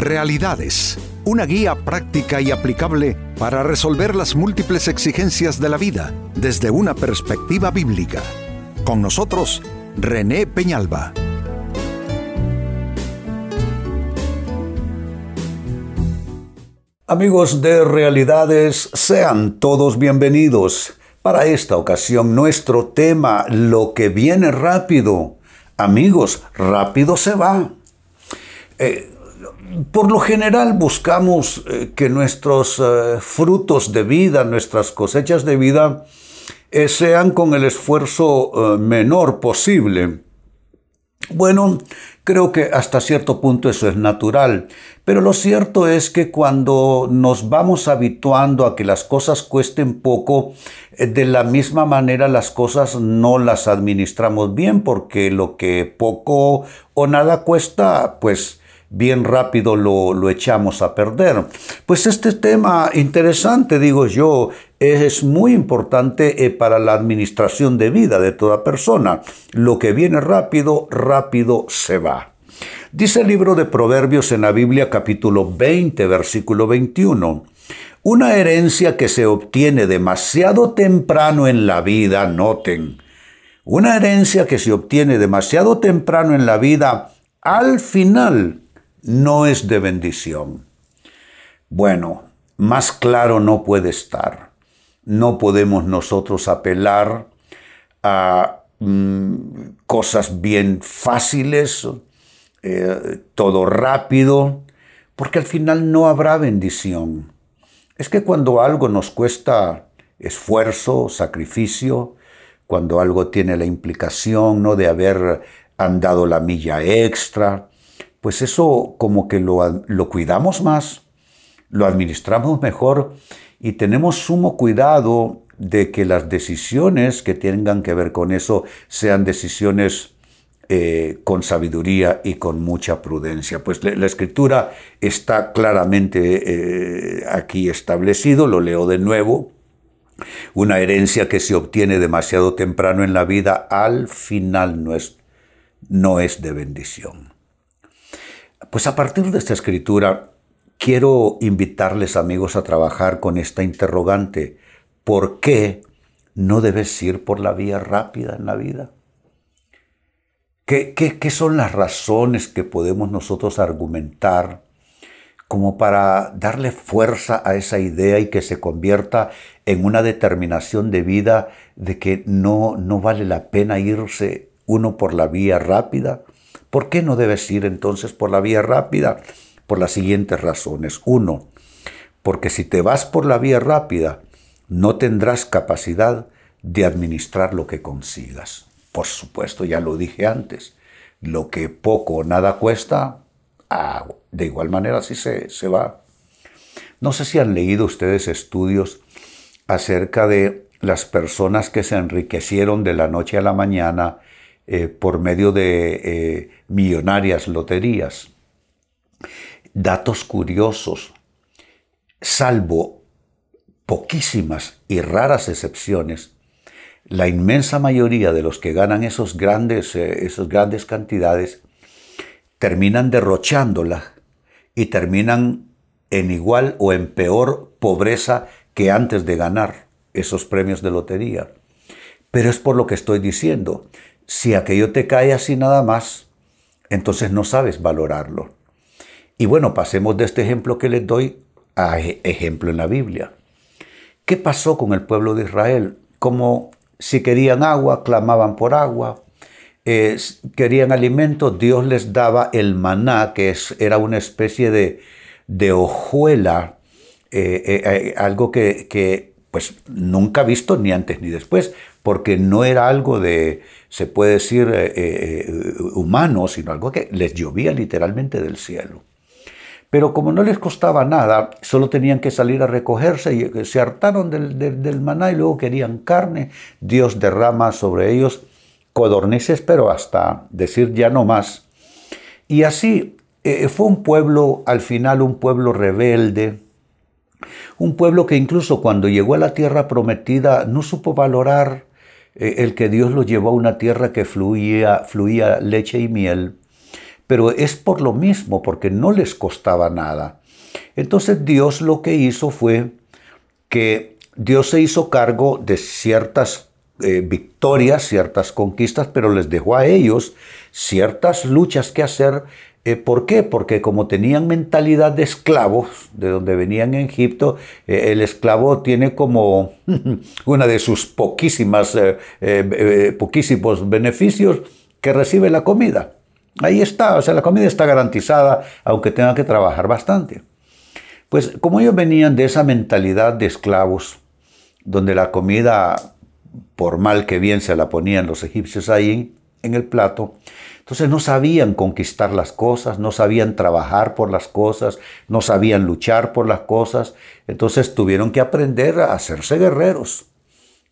Realidades, una guía práctica y aplicable para resolver las múltiples exigencias de la vida desde una perspectiva bíblica. Con nosotros, René Peñalba. Amigos de Realidades, sean todos bienvenidos. Para esta ocasión, nuestro tema, lo que viene rápido. Amigos, rápido se va. Eh, por lo general buscamos eh, que nuestros eh, frutos de vida, nuestras cosechas de vida, sean con el esfuerzo menor posible. Bueno, creo que hasta cierto punto eso es natural, pero lo cierto es que cuando nos vamos habituando a que las cosas cuesten poco, de la misma manera las cosas no las administramos bien, porque lo que poco o nada cuesta, pues bien rápido lo, echamos a perder. Pues este tema interesante, digo yo, es muy importante eh, para la administración de vida de toda persona. Lo que viene rápido, rápido se va. Dice el libro de Proverbios en la Biblia capítulo 20, versículo 21. Una herencia que se obtiene demasiado temprano en la vida, noten, una herencia que se obtiene demasiado temprano en la vida, al final no es de bendición. Bueno, más claro no puede estar. No podemos nosotros apelar a mm, cosas bien fáciles, eh, todo rápido, porque al final no habrá bendición. Es que cuando algo nos cuesta esfuerzo, sacrificio, cuando algo tiene la implicación ¿no? de haber andado la milla extra, pues eso como que lo, cuidamos más, lo administramos mejor y tenemos sumo cuidado de que las decisiones que tengan que ver con eso sean decisiones eh, con sabiduría y con mucha prudencia. Pues la, escritura está claramente eh, aquí establecido, lo leo de nuevo. Una herencia que se obtiene demasiado temprano en la vida al final no es, no es de bendición. Pues a partir de esta escritura, quiero invitarles amigos a trabajar con esta interrogante. ¿Por qué no debes ir por la vía rápida en la vida? ¿Qué, qué, son las razones que podemos nosotros argumentar como para darle fuerza a esa idea y que se convierta en una determinación de vida de que no, no vale la pena irse uno por la vía rápida? ¿Por qué no debes ir entonces por la vía rápida? Por las siguientes razones. Uno, porque si te vas por la vía rápida, no tendrás capacidad de administrar lo que consigas. Por supuesto, ya lo dije antes, lo que poco o nada cuesta, ah, de igual manera así se, se va. No sé si han leído ustedes estudios acerca de las personas que se enriquecieron de la noche a la mañana eh, por medio de eh, millonarias loterías. Datos curiosos, salvo poquísimas y raras excepciones, la inmensa mayoría de los que ganan grandes, eh, esas grandes cantidades terminan derrochándola y terminan en igual o en peor pobreza que antes de ganar esos premios de lotería. Pero es por lo que estoy diciendo. Si aquello te cae así nada más, entonces no sabes valorarlo. Y bueno, pasemos de este ejemplo que les doy a ejemplo en la Biblia. ¿Qué pasó con el pueblo de Israel? Como si querían agua, clamaban por agua, eh, querían alimento, Dios les daba el maná, que es, era una especie de, de hojuela, eh, eh, algo que pues nunca visto ni antes ni después, porque no era algo de, se puede decir, eh, eh, humano, sino algo que les llovía literalmente del cielo. Pero como no les costaba nada, solo tenían que salir a recogerse y eh, se hartaron del, maná y luego querían carne. Dios derrama sobre ellos codornices, pero hasta decir ya no más. Y así fue un pueblo, al final un pueblo rebelde, un pueblo que incluso cuando llegó a la tierra prometida no supo valorar eh, el que Dios lo llevó a una tierra que fluía, fluía leche y miel, pero es por lo mismo, porque no les costaba nada. Entonces Dios lo que hizo fue que Dios se hizo cargo de ciertas eh, victorias, ciertas conquistas, pero les dejó a ellos ciertas luchas que hacer. Eh, ¿Por qué? Porque como tenían mentalidad de esclavos, de donde venían en Egipto, eh, el esclavo tiene como una de sus poquísimas, poquísimos beneficios que recibe la comida. Ahí está, o sea, la comida está garantizada, aunque tenga que trabajar bastante. Pues como ellos venían de esa mentalidad de esclavos, donde la comida por mal que bien se la ponían los egipcios ahí en el plato. Entonces no sabían conquistar las cosas, no sabían trabajar por las cosas, no sabían luchar por las cosas. Entonces tuvieron que aprender a hacerse guerreros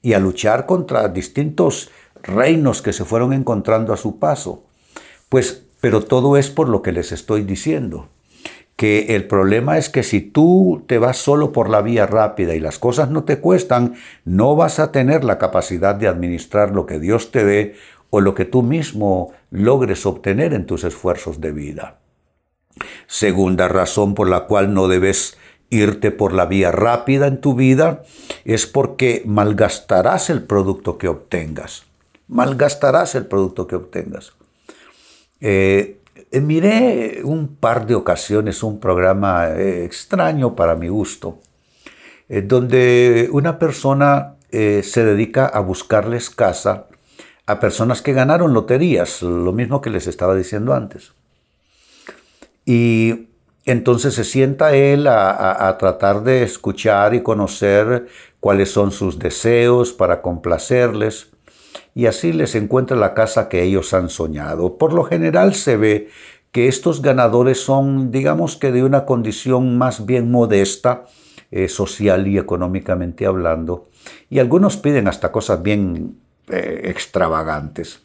y a luchar contra distintos reinos que se fueron encontrando a su paso. Pues, pero todo es por lo que les estoy diciendo que el problema es que si tú te vas solo por la vía rápida y las cosas no te cuestan, no vas a tener la capacidad de administrar lo que Dios te dé o lo que tú mismo logres obtener en tus esfuerzos de vida. Segunda razón por la cual no debes irte por la vía rápida en tu vida es porque malgastarás el producto que obtengas. Malgastarás el producto que obtengas. Eh, eh, miré un par de ocasiones un programa eh, extraño para mi gusto, eh, donde una persona se dedica a buscarles casa a personas que ganaron loterías, lo mismo que les estaba diciendo antes. Y entonces se sienta él a, tratar de escuchar y conocer cuáles son sus deseos para complacerles y así les encuentra la casa que ellos han soñado. Por lo general se ve que estos ganadores son, digamos que de una condición más bien modesta, eh, social y económicamente hablando, y algunos piden hasta cosas bien eh, extravagantes.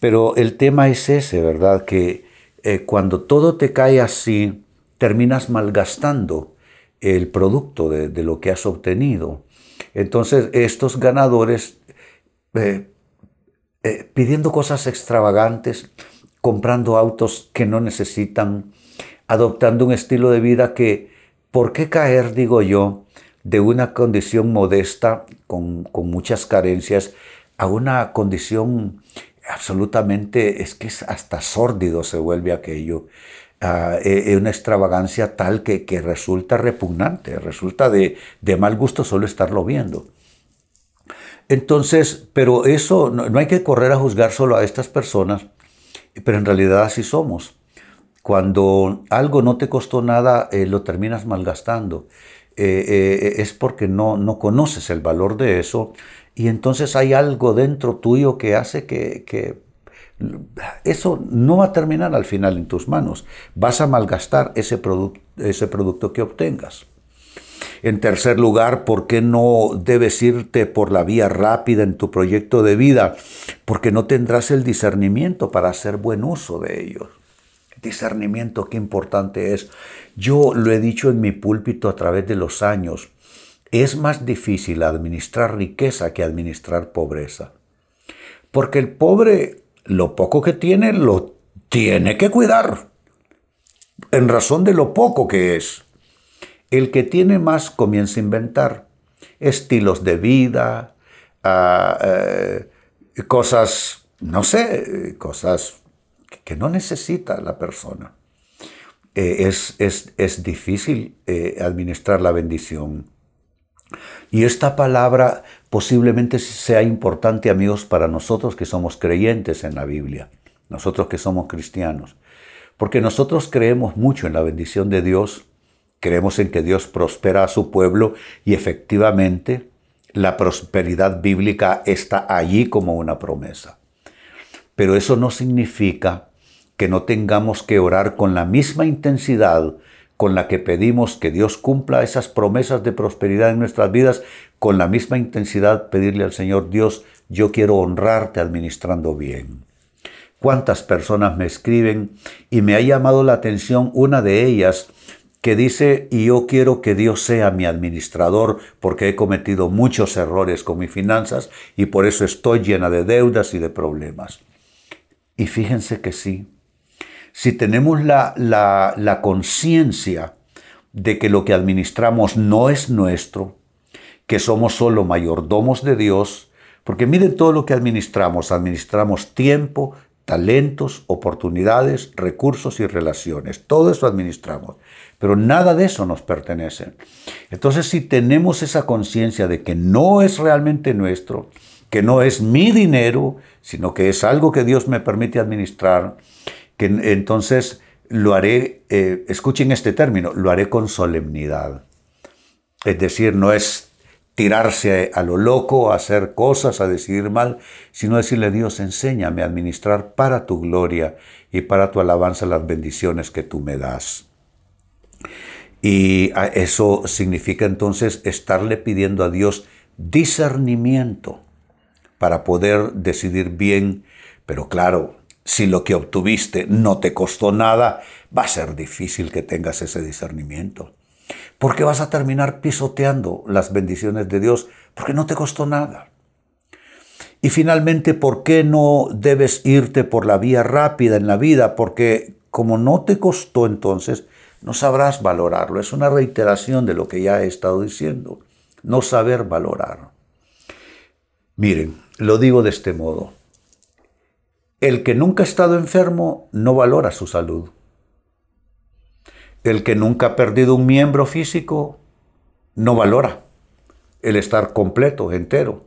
Pero el tema es ese, ¿verdad? Que eh, cuando todo te cae así, terminas malgastando el producto de, lo que has obtenido. Entonces, estos ganadores eh, pidiendo cosas extravagantes, comprando autos que no necesitan, adoptando un estilo de vida que, ¿por qué caer, digo yo, de una condición modesta, con, muchas carencias, a una condición absolutamente, es que es hasta sórdido se vuelve aquello, a eh, una extravagancia tal que, que, resulta repugnante, resulta de, de mal gusto solo estarlo viendo. Entonces, pero eso, no, hay que correr a juzgar solo a estas personas, pero en realidad así somos. Cuando algo no te costó nada, eh, lo terminas malgastando. Eh, eh, es porque no, no conoces el valor de eso y entonces hay algo dentro tuyo que hace que, eso no va a terminar al final en tus manos. Vas a malgastar ese, ese producto que obtengas. En tercer lugar, ¿por qué no debes irte por la vía rápida en tu proyecto de vida? Porque no tendrás el discernimiento para hacer buen uso de ellos. Discernimiento, qué importante es. Yo lo he dicho en mi púlpito a través de los años. Es más difícil administrar riqueza que administrar pobreza. Porque el pobre, lo poco que tiene, lo tiene que cuidar. En razón de lo poco que es. El que tiene más comienza a inventar estilos de vida, ah, eh, cosas, no sé, cosas que no necesita la persona. Eh, es, es, difícil eh, administrar la bendición. Y esta palabra posiblemente sea importante, amigos, para nosotros que somos creyentes en la Biblia, nosotros que somos cristianos, porque nosotros creemos mucho en la bendición de Dios Creemos en que Dios prospera a su pueblo y efectivamente la prosperidad bíblica está allí como una promesa. Pero eso no significa que no tengamos que orar con la misma intensidad con la que pedimos que Dios cumpla esas promesas de prosperidad en nuestras vidas, con la misma intensidad pedirle al Señor, Dios, yo quiero honrarte administrando bien. ¿Cuántas personas me escriben y me ha llamado la atención una de ellas que dice, y yo quiero que Dios sea mi administrador porque he cometido muchos errores con mis finanzas y por eso estoy llena de deudas y de problemas. Y fíjense que sí, si tenemos la, la, conciencia de que lo que administramos no es nuestro, que somos solo mayordomos de Dios, porque miren todo lo que administramos, administramos tiempo, talentos, oportunidades, recursos y relaciones, todo eso administramos, pero nada de eso nos pertenece. Entonces si tenemos esa conciencia de que no es realmente nuestro, que no es mi dinero, sino que es algo que Dios me permite administrar, que entonces lo haré, eh, escuchen este término, lo haré con solemnidad. Es decir, no es tirarse a lo loco, a hacer cosas, a decidir mal, sino decirle Dios, enséñame a administrar para tu gloria y para tu alabanza las bendiciones que tú me das. Y eso significa entonces estarle pidiendo a Dios discernimiento para poder decidir bien, pero claro, si lo que obtuviste no te costó nada, va a ser difícil que tengas ese discernimiento. Porque vas a terminar pisoteando las bendiciones de Dios porque no te costó nada. Y finalmente, ¿por qué no debes irte por la vía rápida en la vida? Porque como no te costó entonces, no sabrás valorarlo. Es una reiteración de lo que ya he estado diciendo. No saber valorar. Miren, lo digo de este modo. El que nunca ha estado enfermo no valora su salud. El que nunca ha perdido un miembro físico no valora el estar completo, entero.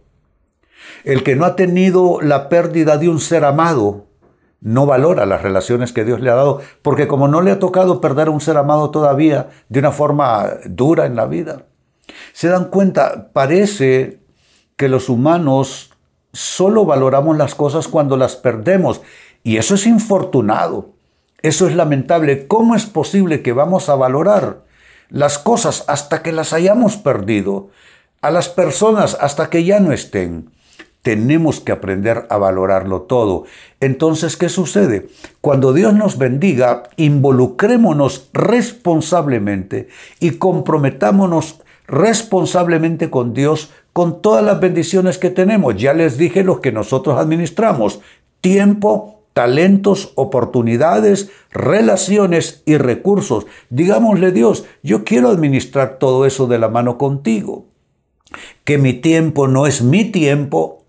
El que no ha tenido la pérdida de un ser amado no valora las relaciones que Dios le ha dado, porque como no le ha tocado perder a un ser amado todavía de una forma dura en la vida, se dan cuenta, parece que los humanos solo valoramos las cosas cuando las perdemos. Y eso es infortunado. Eso es lamentable. ¿Cómo es posible que vamos a valorar las cosas hasta que las hayamos perdido? A las personas hasta que ya no estén. Tenemos que aprender a valorarlo todo. Entonces, ¿qué sucede? Cuando Dios nos bendiga, involucrémonos responsablemente y comprometámonos responsablemente con Dios con todas las bendiciones que tenemos. Ya les dije lo que nosotros administramos. Tiempo, talentos, oportunidades, relaciones y recursos. Digámosle Dios, yo quiero administrar todo eso de la mano contigo. Que mi tiempo no es mi tiempo,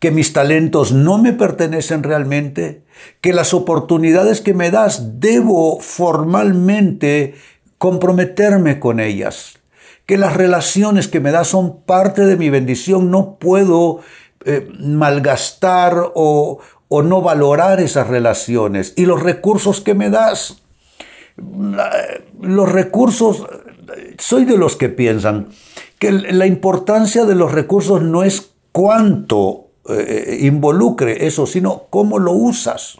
que mis talentos no me pertenecen realmente, que las oportunidades que me das debo formalmente comprometerme con ellas que las relaciones que me das son parte de mi bendición, no puedo eh, malgastar o, o no valorar esas relaciones. Y los recursos que me das, los recursos, soy de los que piensan que la importancia de los recursos no es cuánto eh, involucre eso, sino cómo lo usas.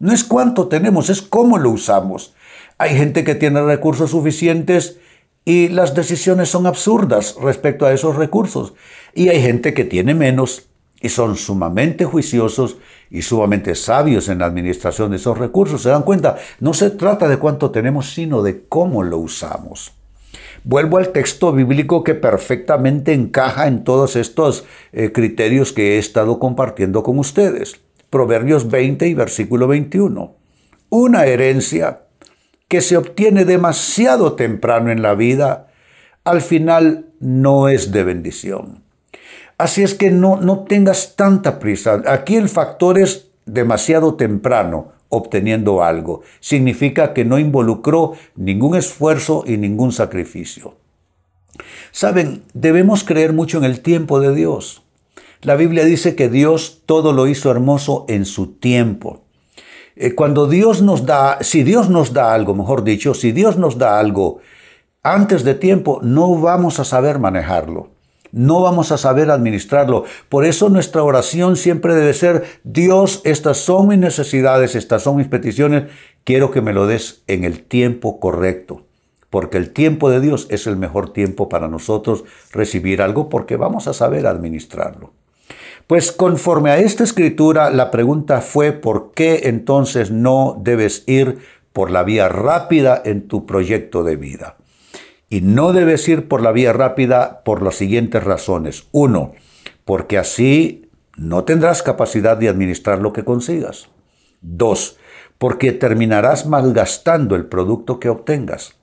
No es cuánto tenemos, es cómo lo usamos. Hay gente que tiene recursos suficientes y las decisiones son absurdas respecto a esos recursos. Y hay gente que tiene menos y son sumamente juiciosos y sumamente sabios en la administración de esos recursos. Se dan cuenta, no se trata de cuánto tenemos, sino de cómo lo usamos. Vuelvo al texto bíblico que perfectamente encaja en todos estos eh, criterios que he estado compartiendo con ustedes. Proverbios 20 y versículo 21. Una herencia que se obtiene demasiado temprano en la vida, al final no es de bendición. Así es que no, no tengas tanta prisa. Aquí el factor es demasiado temprano obteniendo algo. Significa que no involucró ningún esfuerzo y ningún sacrificio. Saben, debemos creer mucho en el tiempo de Dios. La Biblia dice que Dios todo lo hizo hermoso en su tiempo. Eh, cuando Dios nos da, si Dios nos da algo, mejor dicho, si Dios nos da algo antes de tiempo, no vamos a saber manejarlo. No vamos a saber administrarlo. Por eso nuestra oración siempre debe ser, Dios, estas son mis necesidades, estas son mis peticiones, quiero que me lo des en el tiempo correcto. Porque el tiempo de Dios es el mejor tiempo para nosotros recibir algo porque vamos a saber administrarlo. Pues conforme a esta escritura, la pregunta fue ¿por qué entonces no debes ir por la vía rápida en tu proyecto de vida? Y no debes ir por la vía rápida por las siguientes razones. Uno, porque así no tendrás capacidad de administrar lo que consigas. Dos, porque terminarás malgastando el producto que obtengas.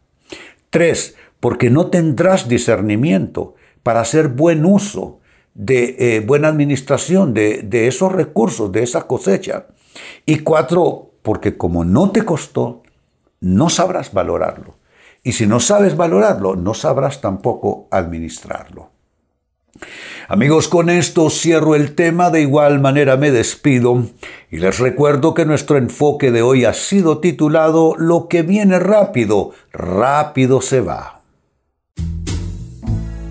Tres, porque no tendrás discernimiento para hacer buen uso de eh, buena administración de, de esos recursos, de esa cosecha. Y cuatro, porque como no te costó, no sabrás valorarlo. Y si no sabes valorarlo, no sabrás tampoco administrarlo. Amigos, con esto cierro el tema, de igual manera me despido y les recuerdo que nuestro enfoque de hoy ha sido titulado Lo que viene rápido, rápido se va.